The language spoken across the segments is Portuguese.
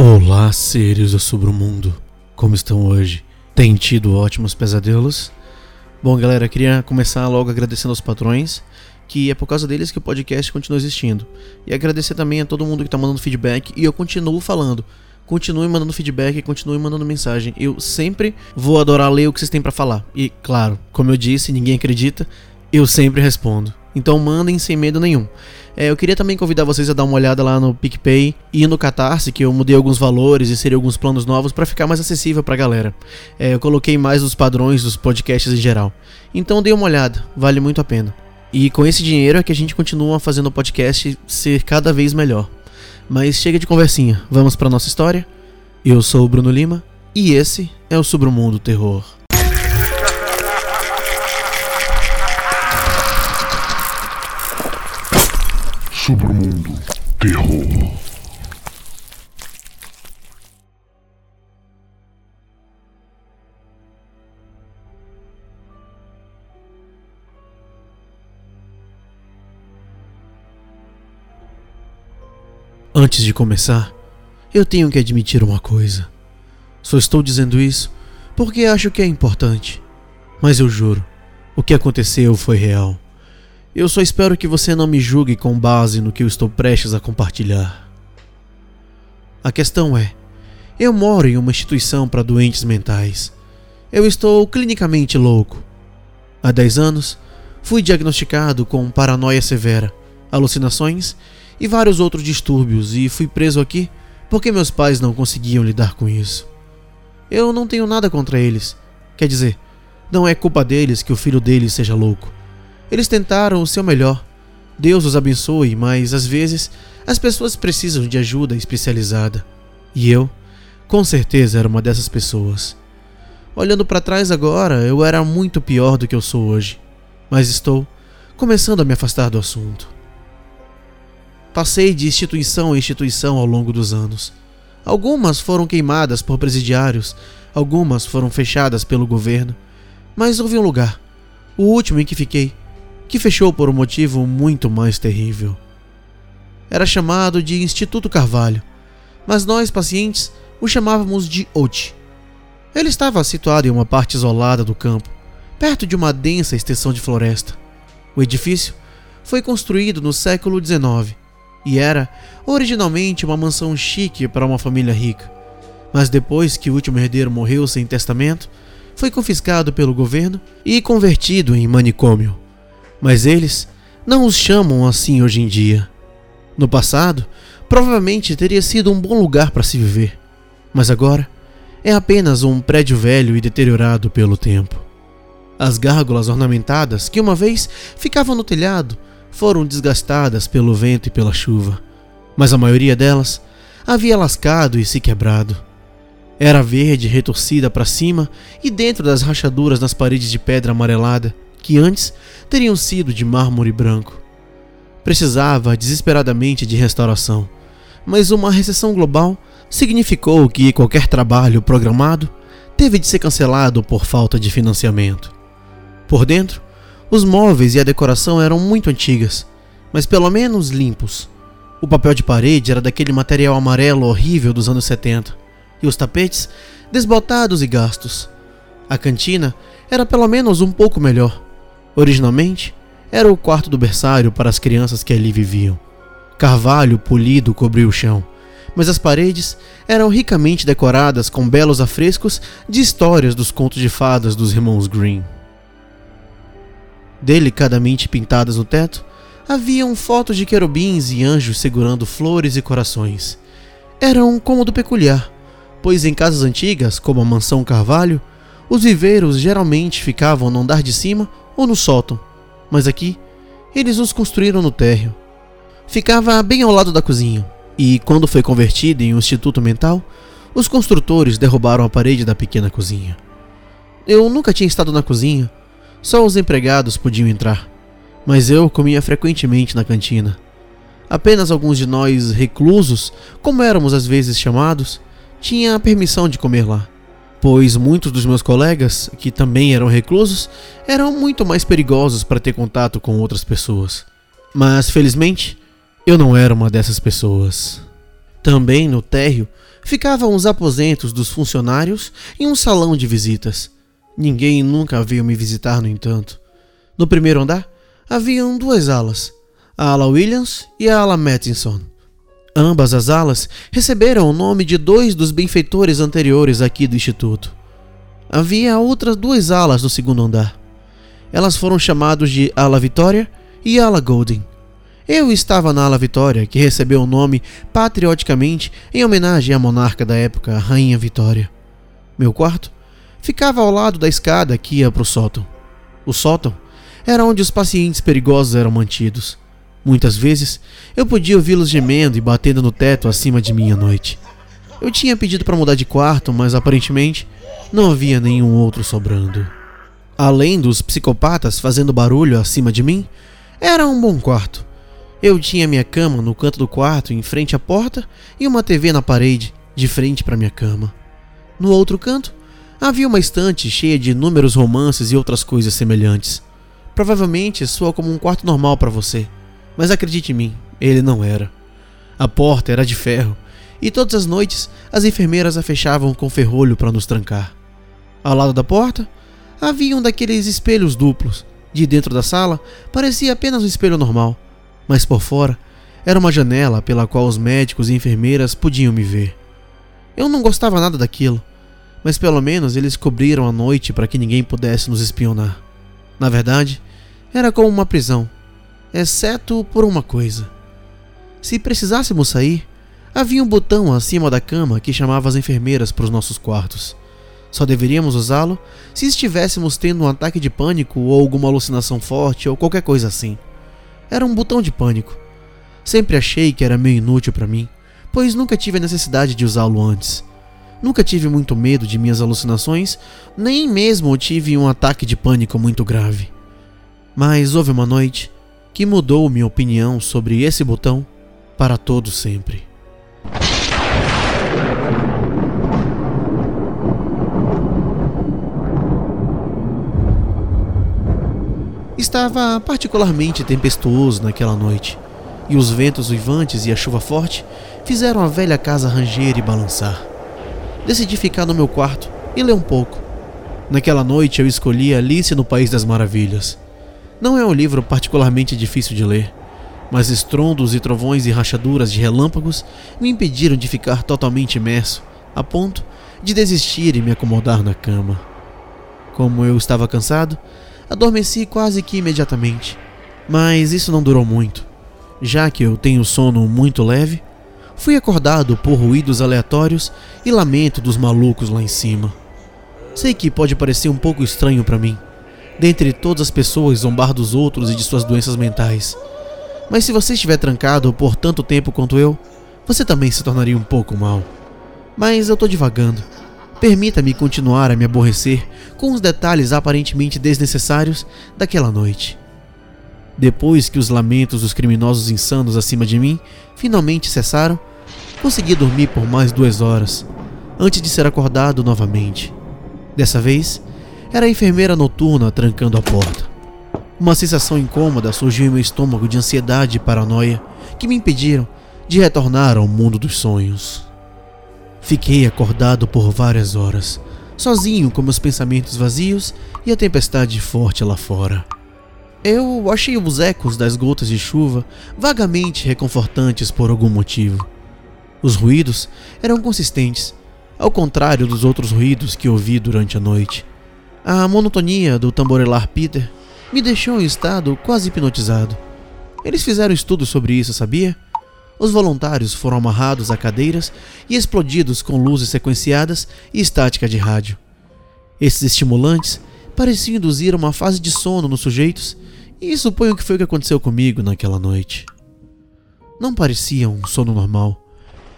Olá, seres do submundo. Como estão hoje? Tem tido ótimos pesadelos? Bom, galera, queria começar logo agradecendo aos patrões, que é por causa deles que o podcast continua existindo. E agradecer também a todo mundo que está mandando feedback, e eu continuo falando. Continue mandando feedback, continue mandando mensagem. Eu sempre vou adorar ler o que vocês têm para falar. E, claro, como eu disse, ninguém acredita, eu sempre respondo. Então mandem sem medo nenhum. É, eu queria também convidar vocês a dar uma olhada lá no PicPay e no Catarse, que eu mudei alguns valores e seria alguns planos novos para ficar mais acessível pra galera. É, eu coloquei mais os padrões dos podcasts em geral. Então dê uma olhada, vale muito a pena. E com esse dinheiro é que a gente continua fazendo o podcast ser cada vez melhor. Mas chega de conversinha, vamos para nossa história? Eu sou o Bruno Lima e esse é o Submundo Terror. Submundo Terror. Antes de começar, eu tenho que admitir uma coisa. Só estou dizendo isso porque acho que é importante. Mas eu juro, o que aconteceu foi real. Eu só espero que você não me julgue com base no que eu estou prestes a compartilhar. A questão é: eu moro em uma instituição para doentes mentais. Eu estou clinicamente louco. Há 10 anos, fui diagnosticado com paranoia severa, alucinações e vários outros distúrbios e fui preso aqui porque meus pais não conseguiam lidar com isso. Eu não tenho nada contra eles. Quer dizer, não é culpa deles que o filho deles seja louco. Eles tentaram o seu melhor. Deus os abençoe, mas às vezes as pessoas precisam de ajuda especializada. E eu, com certeza, era uma dessas pessoas. Olhando para trás agora, eu era muito pior do que eu sou hoje, mas estou começando a me afastar do assunto. Passei de instituição em instituição ao longo dos anos. Algumas foram queimadas por presidiários, algumas foram fechadas pelo governo, mas houve um lugar, o último em que fiquei, que fechou por um motivo muito mais terrível. Era chamado de Instituto Carvalho, mas nós, pacientes, o chamávamos de OT. Ele estava situado em uma parte isolada do campo, perto de uma densa extensão de floresta. O edifício foi construído no século XIX e era originalmente uma mansão chique para uma família rica. Mas depois que o último herdeiro morreu sem testamento, foi confiscado pelo governo e convertido em manicômio mas eles não os chamam assim hoje em dia. No passado, provavelmente teria sido um bom lugar para se viver, mas agora é apenas um prédio velho e deteriorado pelo tempo. As gárgulas ornamentadas que uma vez ficavam no telhado foram desgastadas pelo vento e pela chuva, mas a maioria delas havia lascado e se quebrado. Era verde retorcida para cima e dentro das rachaduras nas paredes de pedra amarelada que antes teriam sido de mármore branco. Precisava desesperadamente de restauração, mas uma recessão global significou que qualquer trabalho programado teve de ser cancelado por falta de financiamento. Por dentro, os móveis e a decoração eram muito antigas, mas pelo menos limpos. O papel de parede era daquele material amarelo horrível dos anos 70, e os tapetes desbotados e gastos. A cantina era pelo menos um pouco melhor, Originalmente, era o quarto do berçário para as crianças que ali viviam. Carvalho polido cobriu o chão, mas as paredes eram ricamente decoradas com belos afrescos de histórias dos contos de fadas dos irmãos Green. Delicadamente pintadas no teto, haviam fotos de querubins e anjos segurando flores e corações. Era um cômodo peculiar, pois em casas antigas, como a mansão Carvalho, os viveiros geralmente ficavam no andar de cima ou no sótão, mas aqui eles os construíram no térreo. Ficava bem ao lado da cozinha, e quando foi convertido em um instituto mental, os construtores derrubaram a parede da pequena cozinha. Eu nunca tinha estado na cozinha, só os empregados podiam entrar, mas eu comia frequentemente na cantina. Apenas alguns de nós reclusos, como éramos às vezes chamados, tinha permissão de comer lá pois muitos dos meus colegas, que também eram reclusos, eram muito mais perigosos para ter contato com outras pessoas. Mas felizmente, eu não era uma dessas pessoas. Também no térreo ficavam os aposentos dos funcionários e um salão de visitas. Ninguém nunca veio me visitar, no entanto. No primeiro andar haviam duas alas, a ala Williams e a ala Mattinson. Ambas as alas receberam o nome de dois dos benfeitores anteriores aqui do Instituto. Havia outras duas alas no segundo andar. Elas foram chamadas de Ala Vitória e Ala Golden. Eu estava na Ala Vitória, que recebeu o nome patrioticamente em homenagem à monarca da época, a Rainha Vitória. Meu quarto ficava ao lado da escada que ia para o sótão. O sótão era onde os pacientes perigosos eram mantidos. Muitas vezes eu podia ouvi-los gemendo e batendo no teto acima de mim à noite. Eu tinha pedido para mudar de quarto, mas aparentemente não havia nenhum outro sobrando. Além dos psicopatas fazendo barulho acima de mim, era um bom quarto. Eu tinha minha cama no canto do quarto, em frente à porta, e uma TV na parede, de frente para minha cama. No outro canto, havia uma estante cheia de inúmeros romances e outras coisas semelhantes. Provavelmente soa como um quarto normal para você, mas acredite em mim, ele não era. A porta era de ferro, e todas as noites as enfermeiras a fechavam com ferrolho para nos trancar. Ao lado da porta, havia um daqueles espelhos duplos. De dentro da sala, parecia apenas um espelho normal mas por fora era uma janela pela qual os médicos e enfermeiras podiam me ver. Eu não gostava nada daquilo, mas pelo menos eles cobriram a noite para que ninguém pudesse nos espionar. Na verdade, era como uma prisão, exceto por uma coisa. Se precisássemos sair, havia um botão acima da cama que chamava as enfermeiras para os nossos quartos. Só deveríamos usá-lo se estivéssemos tendo um ataque de pânico ou alguma alucinação forte ou qualquer coisa assim. Era um botão de pânico. Sempre achei que era meio inútil para mim, pois nunca tive a necessidade de usá-lo antes. Nunca tive muito medo de minhas alucinações, nem mesmo tive um ataque de pânico muito grave. Mas houve uma noite que mudou minha opinião sobre esse botão para todo sempre. Estava particularmente tempestuoso naquela noite, e os ventos uivantes e a chuva forte fizeram a velha casa ranger e balançar. Decidi ficar no meu quarto e ler um pouco. Naquela noite eu escolhi Alice no País das Maravilhas. Não é um livro particularmente difícil de ler, mas estrondos e trovões e rachaduras de relâmpagos me impediram de ficar totalmente imerso, a ponto de desistir e me acomodar na cama. Como eu estava cansado, adormeci quase que imediatamente. Mas isso não durou muito. Já que eu tenho sono muito leve, fui acordado por ruídos aleatórios e lamento dos malucos lá em cima. Sei que pode parecer um pouco estranho para mim, dentre todas as pessoas zombar dos outros e de suas doenças mentais. Mas se você estiver trancado por tanto tempo quanto eu, você também se tornaria um pouco mal. Mas eu tô divagando. Permita-me continuar a me aborrecer com os detalhes aparentemente desnecessários daquela noite. Depois que os lamentos dos criminosos insanos acima de mim finalmente cessaram, consegui dormir por mais duas horas, antes de ser acordado novamente. Dessa vez, era a enfermeira noturna trancando a porta. Uma sensação incômoda surgiu em meu estômago de ansiedade e paranoia que me impediram de retornar ao mundo dos sonhos. Fiquei acordado por várias horas, sozinho com meus pensamentos vazios e a tempestade forte lá fora. Eu achei os ecos das gotas de chuva vagamente reconfortantes por algum motivo. Os ruídos eram consistentes, ao contrário dos outros ruídos que ouvi durante a noite. A monotonia do tamborelar Peter me deixou em estado quase hipnotizado. Eles fizeram estudos sobre isso, sabia? Os voluntários foram amarrados a cadeiras e explodidos com luzes sequenciadas e estática de rádio. Esses estimulantes pareciam induzir uma fase de sono nos sujeitos, e suponho que foi o que aconteceu comigo naquela noite. Não parecia um sono normal.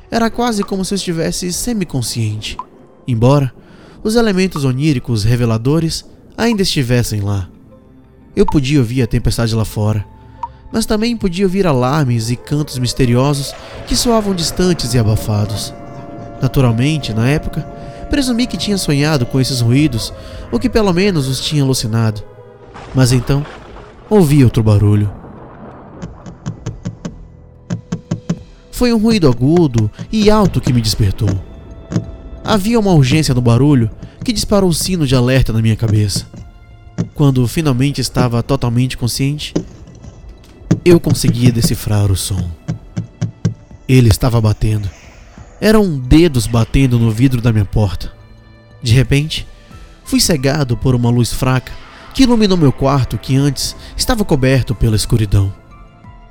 Era quase como se eu estivesse semiconsciente, embora os elementos oníricos reveladores ainda estivessem lá. Eu podia ouvir a tempestade lá fora mas também podia ouvir alarmes e cantos misteriosos que soavam distantes e abafados. Naturalmente, na época, presumi que tinha sonhado com esses ruídos, ou que pelo menos os tinha alucinado. Mas então, ouvi outro barulho. Foi um ruído agudo e alto que me despertou. Havia uma urgência no barulho que disparou o sino de alerta na minha cabeça. Quando finalmente estava totalmente consciente, eu conseguia decifrar o som. Ele estava batendo. Eram dedos batendo no vidro da minha porta. De repente, fui cegado por uma luz fraca que iluminou meu quarto que antes estava coberto pela escuridão.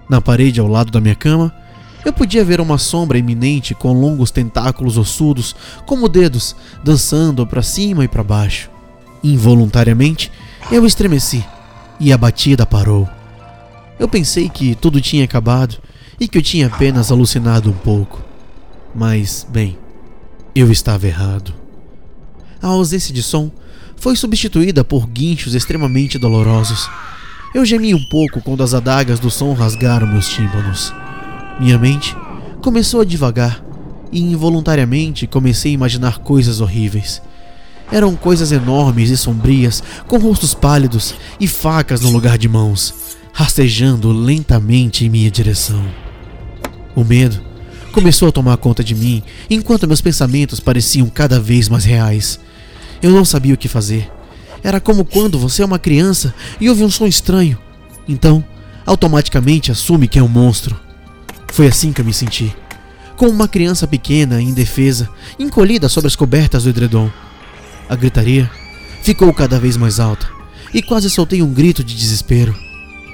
Na parede ao lado da minha cama, eu podia ver uma sombra iminente com longos tentáculos ossudos, como dedos, dançando para cima e para baixo. Involuntariamente, eu estremeci e a batida parou. Eu pensei que tudo tinha acabado e que eu tinha apenas alucinado um pouco. Mas, bem, eu estava errado. A ausência de som foi substituída por guinchos extremamente dolorosos. Eu gemi um pouco quando as adagas do som rasgaram meus tímpanos. Minha mente começou a divagar e involuntariamente comecei a imaginar coisas horríveis. Eram coisas enormes e sombrias, com rostos pálidos e facas no lugar de mãos, rastejando lentamente em minha direção. O medo começou a tomar conta de mim enquanto meus pensamentos pareciam cada vez mais reais. Eu não sabia o que fazer. Era como quando você é uma criança e ouve um som estranho. Então, automaticamente assume que é um monstro. Foi assim que eu me senti. Como uma criança pequena, indefesa, encolhida sobre as cobertas do edredom. A gritaria ficou cada vez mais alta e quase soltei um grito de desespero.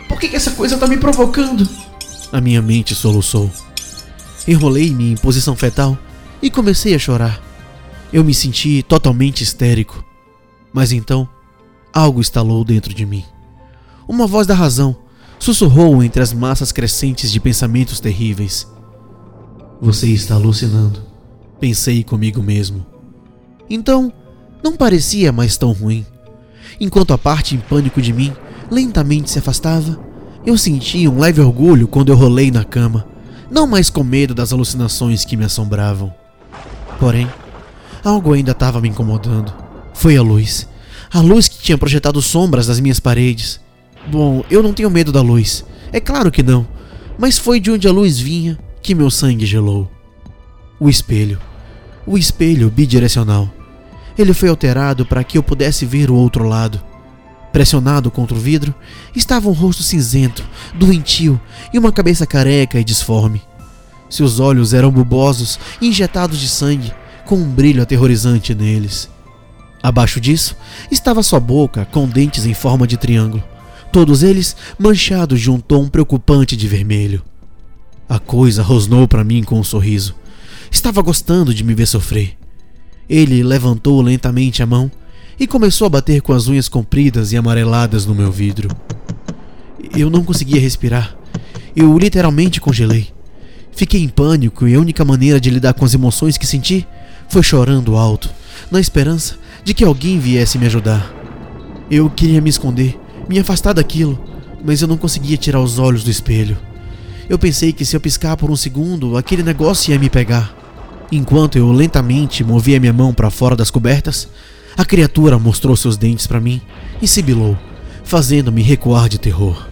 Por que, que essa coisa está me provocando? A minha mente soluçou. Enrolei-me em posição fetal e comecei a chorar. Eu me senti totalmente histérico. Mas então, algo estalou dentro de mim. Uma voz da razão sussurrou entre as massas crescentes de pensamentos terríveis. Você está alucinando, pensei comigo mesmo. Então, não parecia mais tão ruim. Enquanto a parte em pânico de mim lentamente se afastava, eu sentia um leve orgulho quando eu rolei na cama, não mais com medo das alucinações que me assombravam. Porém, algo ainda estava me incomodando. Foi a luz. A luz que tinha projetado sombras nas minhas paredes. Bom, eu não tenho medo da luz. É claro que não. Mas foi de onde a luz vinha que meu sangue gelou. O espelho. O espelho bidirecional. Ele foi alterado para que eu pudesse ver o outro lado. Pressionado contra o vidro, estava um rosto cinzento, doentio e uma cabeça careca e disforme. Seus olhos eram bubosos e injetados de sangue, com um brilho aterrorizante neles. Abaixo disso estava sua boca com dentes em forma de triângulo todos eles manchados de um tom preocupante de vermelho. A coisa rosnou para mim com um sorriso. Estava gostando de me ver sofrer. Ele levantou lentamente a mão e começou a bater com as unhas compridas e amareladas no meu vidro. Eu não conseguia respirar. Eu literalmente congelei. Fiquei em pânico e a única maneira de lidar com as emoções que senti foi chorando alto, na esperança de que alguém viesse me ajudar. Eu queria me esconder, me afastar daquilo, mas eu não conseguia tirar os olhos do espelho. Eu pensei que se eu piscar por um segundo, aquele negócio ia me pegar. Enquanto eu lentamente movia minha mão para fora das cobertas, a criatura mostrou seus dentes para mim e sibilou, fazendo-me recuar de terror.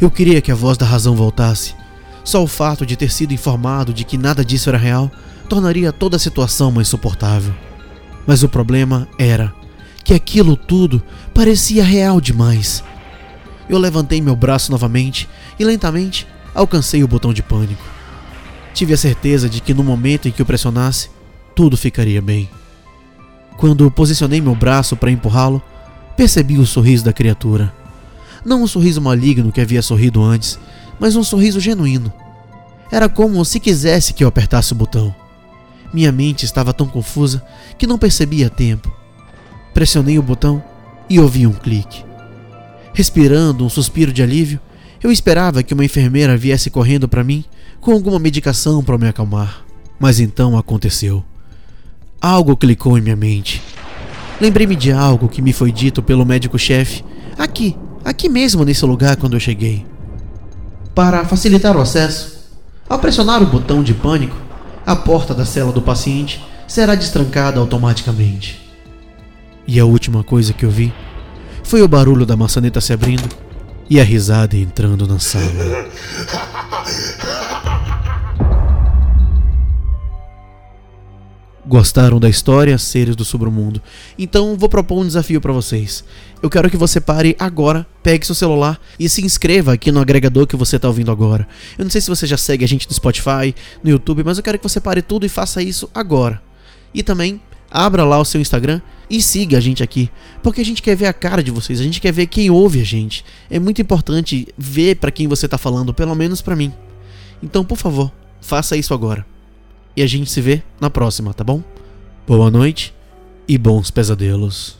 Eu queria que a voz da razão voltasse. Só o fato de ter sido informado de que nada disso era real tornaria toda a situação mais suportável. Mas o problema era que aquilo tudo parecia real demais. Eu levantei meu braço novamente e lentamente alcancei o botão de pânico. Tive a certeza de que no momento em que eu pressionasse, tudo ficaria bem. Quando posicionei meu braço para empurrá-lo, percebi o sorriso da criatura. Não um sorriso maligno que havia sorrido antes, mas um sorriso genuíno. Era como se quisesse que eu apertasse o botão. Minha mente estava tão confusa que não percebia a tempo. Pressionei o botão e ouvi um clique. Respirando um suspiro de alívio, eu esperava que uma enfermeira viesse correndo para mim com alguma medicação para me acalmar. Mas então aconteceu. Algo clicou em minha mente. Lembrei-me de algo que me foi dito pelo médico-chefe aqui, aqui mesmo nesse lugar quando eu cheguei. Para facilitar o acesso, ao pressionar o botão de pânico, a porta da cela do paciente será destrancada automaticamente. E a última coisa que eu vi foi o barulho da maçaneta se abrindo e a risada entrando na sala. Gostaram da história, seres do submundo? Então vou propor um desafio para vocês. Eu quero que você pare agora, pegue seu celular e se inscreva aqui no agregador que você está ouvindo agora. Eu não sei se você já segue a gente no Spotify, no YouTube, mas eu quero que você pare tudo e faça isso agora. E também abra lá o seu Instagram e siga a gente aqui, porque a gente quer ver a cara de vocês, a gente quer ver quem ouve a gente. É muito importante ver para quem você está falando, pelo menos para mim. Então, por favor, faça isso agora. E a gente se vê na próxima, tá bom? Boa noite e bons pesadelos.